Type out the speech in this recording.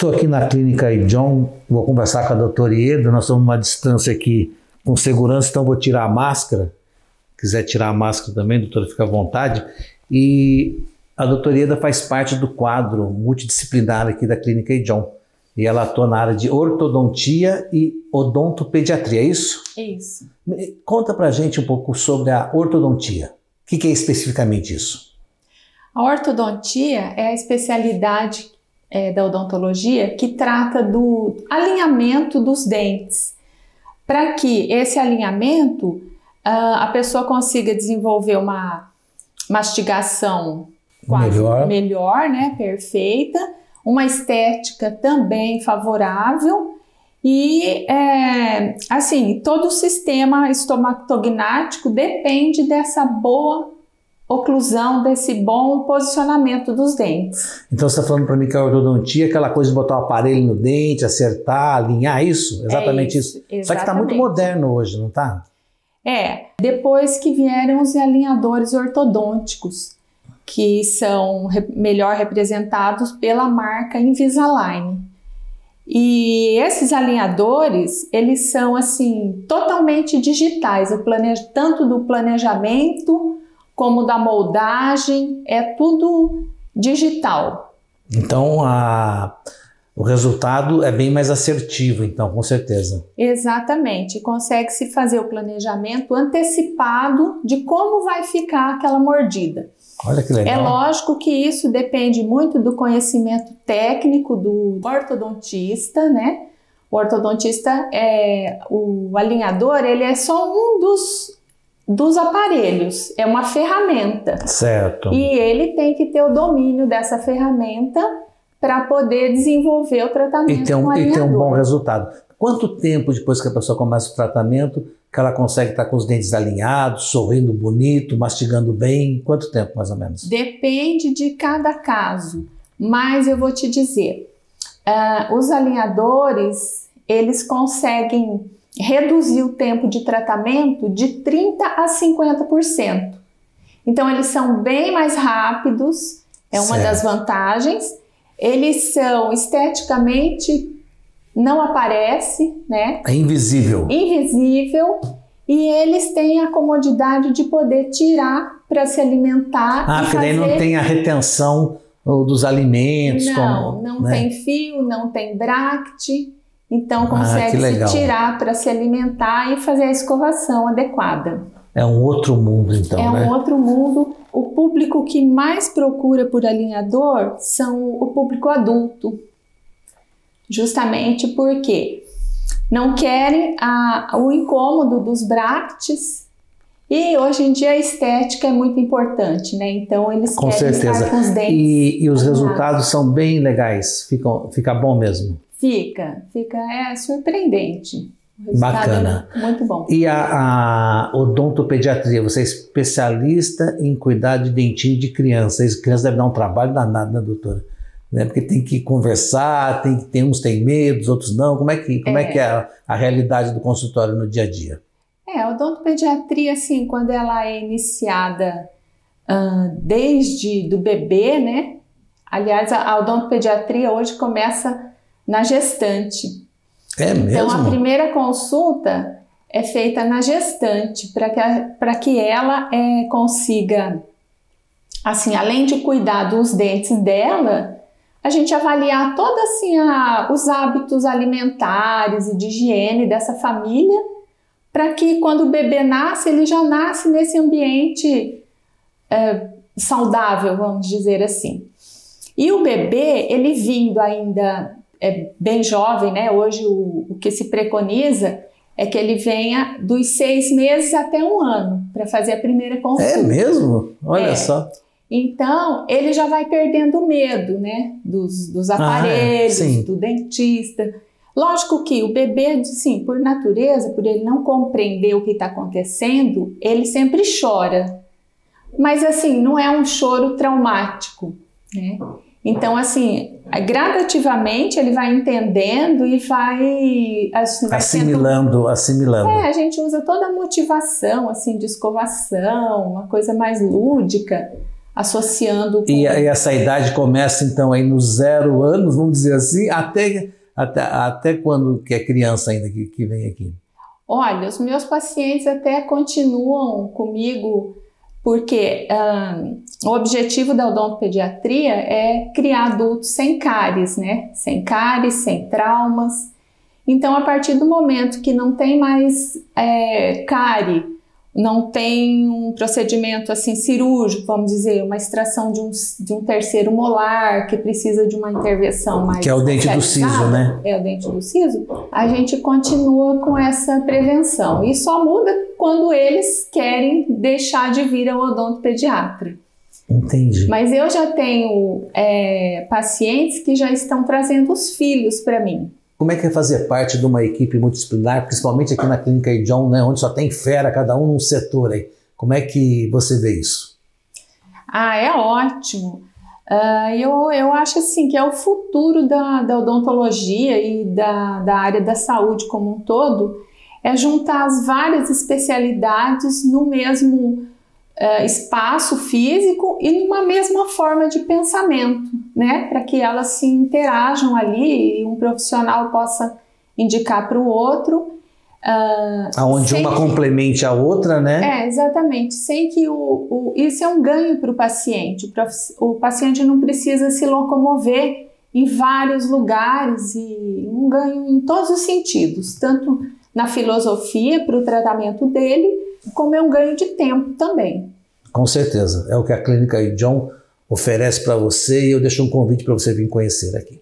Estou aqui na clínica John, vou conversar com a doutora Ieda, nós estamos numa distância aqui com segurança, então vou tirar a máscara. Quiser tirar a máscara também, doutora, fica à vontade. E a doutora Ieda faz parte do quadro multidisciplinar aqui da clínica John. E ela atua na área de ortodontia e odontopediatria, é isso? Isso. Conta pra gente um pouco sobre a ortodontia. O que, que é especificamente isso? A ortodontia é a especialidade é, da odontologia que trata do alinhamento dos dentes, para que esse alinhamento uh, a pessoa consiga desenvolver uma mastigação melhor. melhor, né, perfeita, uma estética também favorável e é, assim todo o sistema estomatognático depende dessa boa oclusão desse bom posicionamento dos dentes. Então você está falando para mim que a ortodontia é aquela coisa de botar o aparelho no dente, acertar, alinhar isso? Exatamente é isso, isso. Exatamente. Só que está muito moderno hoje, não está? É, depois que vieram os alinhadores ortodônticos, que são re melhor representados pela marca Invisalign. E esses alinhadores, eles são assim totalmente digitais, tanto do planejamento como da moldagem, é tudo digital. Então a, o resultado é bem mais assertivo, então, com certeza. Exatamente. Consegue-se fazer o planejamento antecipado de como vai ficar aquela mordida. Olha que legal. É lógico que isso depende muito do conhecimento técnico do ortodontista, né? O ortodontista é o alinhador, ele é só um dos dos aparelhos, é uma ferramenta. Certo. E ele tem que ter o domínio dessa ferramenta para poder desenvolver o tratamento e ter, um, e ter um bom resultado. Quanto tempo depois que a pessoa começa o tratamento que ela consegue estar com os dentes alinhados, sorrindo bonito, mastigando bem? Quanto tempo mais ou menos? Depende de cada caso, mas eu vou te dizer, uh, os alinhadores eles conseguem reduzir o tempo de tratamento de 30% a 50%. Então, eles são bem mais rápidos, é uma certo. das vantagens. Eles são esteticamente não aparece, né? É invisível. Invisível. E eles têm a comodidade de poder tirar para se alimentar. Ah, porque fazer... daí não tem a retenção dos alimentos. Não, como, não né? tem fio, não tem bracte. Então consegue ah, se tirar para se alimentar e fazer a escovação adequada. É um outro mundo, então. É né? um outro mundo. O público que mais procura por alinhador são o público adulto, justamente porque não querem a, o incômodo dos bractes e hoje em dia a estética é muito importante, né? Então eles com querem certeza. estar com os dentes. E, e os resultados são bem legais, Ficam, fica bom mesmo. Fica, fica, é surpreendente. Bacana. É muito bom. E a, a, odontopediatria, você é especialista em cuidar de dentinho de criança. As crianças devem dar um trabalho danado, né, doutora? Né? Porque tem que conversar, tem, tem uns têm medos, outros não. Como é que, como é. é que é a, a realidade do consultório no dia a dia? É, a odontopediatria, assim, quando ela é iniciada uh, desde do bebê, né? Aliás, a, a odontopediatria hoje começa na gestante. É mesmo? Então, a primeira consulta é feita na gestante, para que, que ela é, consiga, assim, além de cuidar dos dentes dela, a gente avaliar todos assim, os hábitos alimentares e de higiene dessa família, para que quando o bebê nasce, ele já nasce nesse ambiente é, saudável, vamos dizer assim. E o bebê, ele vindo ainda é bem jovem, né? Hoje o, o que se preconiza é que ele venha dos seis meses até um ano para fazer a primeira consulta. É mesmo? Olha é. só. Então, ele já vai perdendo o medo, né? Dos, dos aparelhos, ah, é. do dentista. Lógico que o bebê, sim, por natureza, por ele não compreender o que está acontecendo, ele sempre chora. Mas, assim, não é um choro traumático, né? Então, assim, gradativamente ele vai entendendo e vai, assim, vai assimilando, sendo... assimilando. É, a gente usa toda a motivação, assim, de escovação, uma coisa mais lúdica, associando. Com... E, e, essa idade começa então aí nos zero anos, vamos dizer assim, até, até, até quando que é criança ainda que, que vem aqui? Olha, os meus pacientes até continuam comigo porque um, o objetivo da odontopediatria é criar adultos sem cáries, né? Sem cáries, sem traumas. Então, a partir do momento que não tem mais é, cárie, não tem um procedimento assim cirúrgico, vamos dizer, uma extração de um, de um terceiro molar que precisa de uma intervenção mais. Que é o dente do siso, né? É o dente do siso. A gente continua com essa prevenção e só muda quando eles querem deixar de vir ao odontopediatra. Entendi. Mas eu já tenho é, pacientes que já estão trazendo os filhos para mim. Como é que é fazer parte de uma equipe multidisciplinar, principalmente aqui na Clínica John, né, onde só tem fera, cada um num setor aí? Como é que você vê isso? Ah, é ótimo. Uh, eu, eu acho assim que é o futuro da, da odontologia e da, da área da saúde como um todo, é juntar as várias especialidades no mesmo uh, espaço físico e numa mesma forma de pensamento, né? Para que elas se interajam ali e um profissional possa indicar para o outro. Uh, Aonde uma que, complemente a outra, né? É, exatamente. Sem que o, o isso é um ganho para o paciente. O paciente não precisa se locomover em vários lugares e um ganho em todos os sentidos, tanto na filosofia para o tratamento dele, como é um ganho de tempo também. Com certeza. É o que a Clínica John oferece para você e eu deixo um convite para você vir conhecer aqui.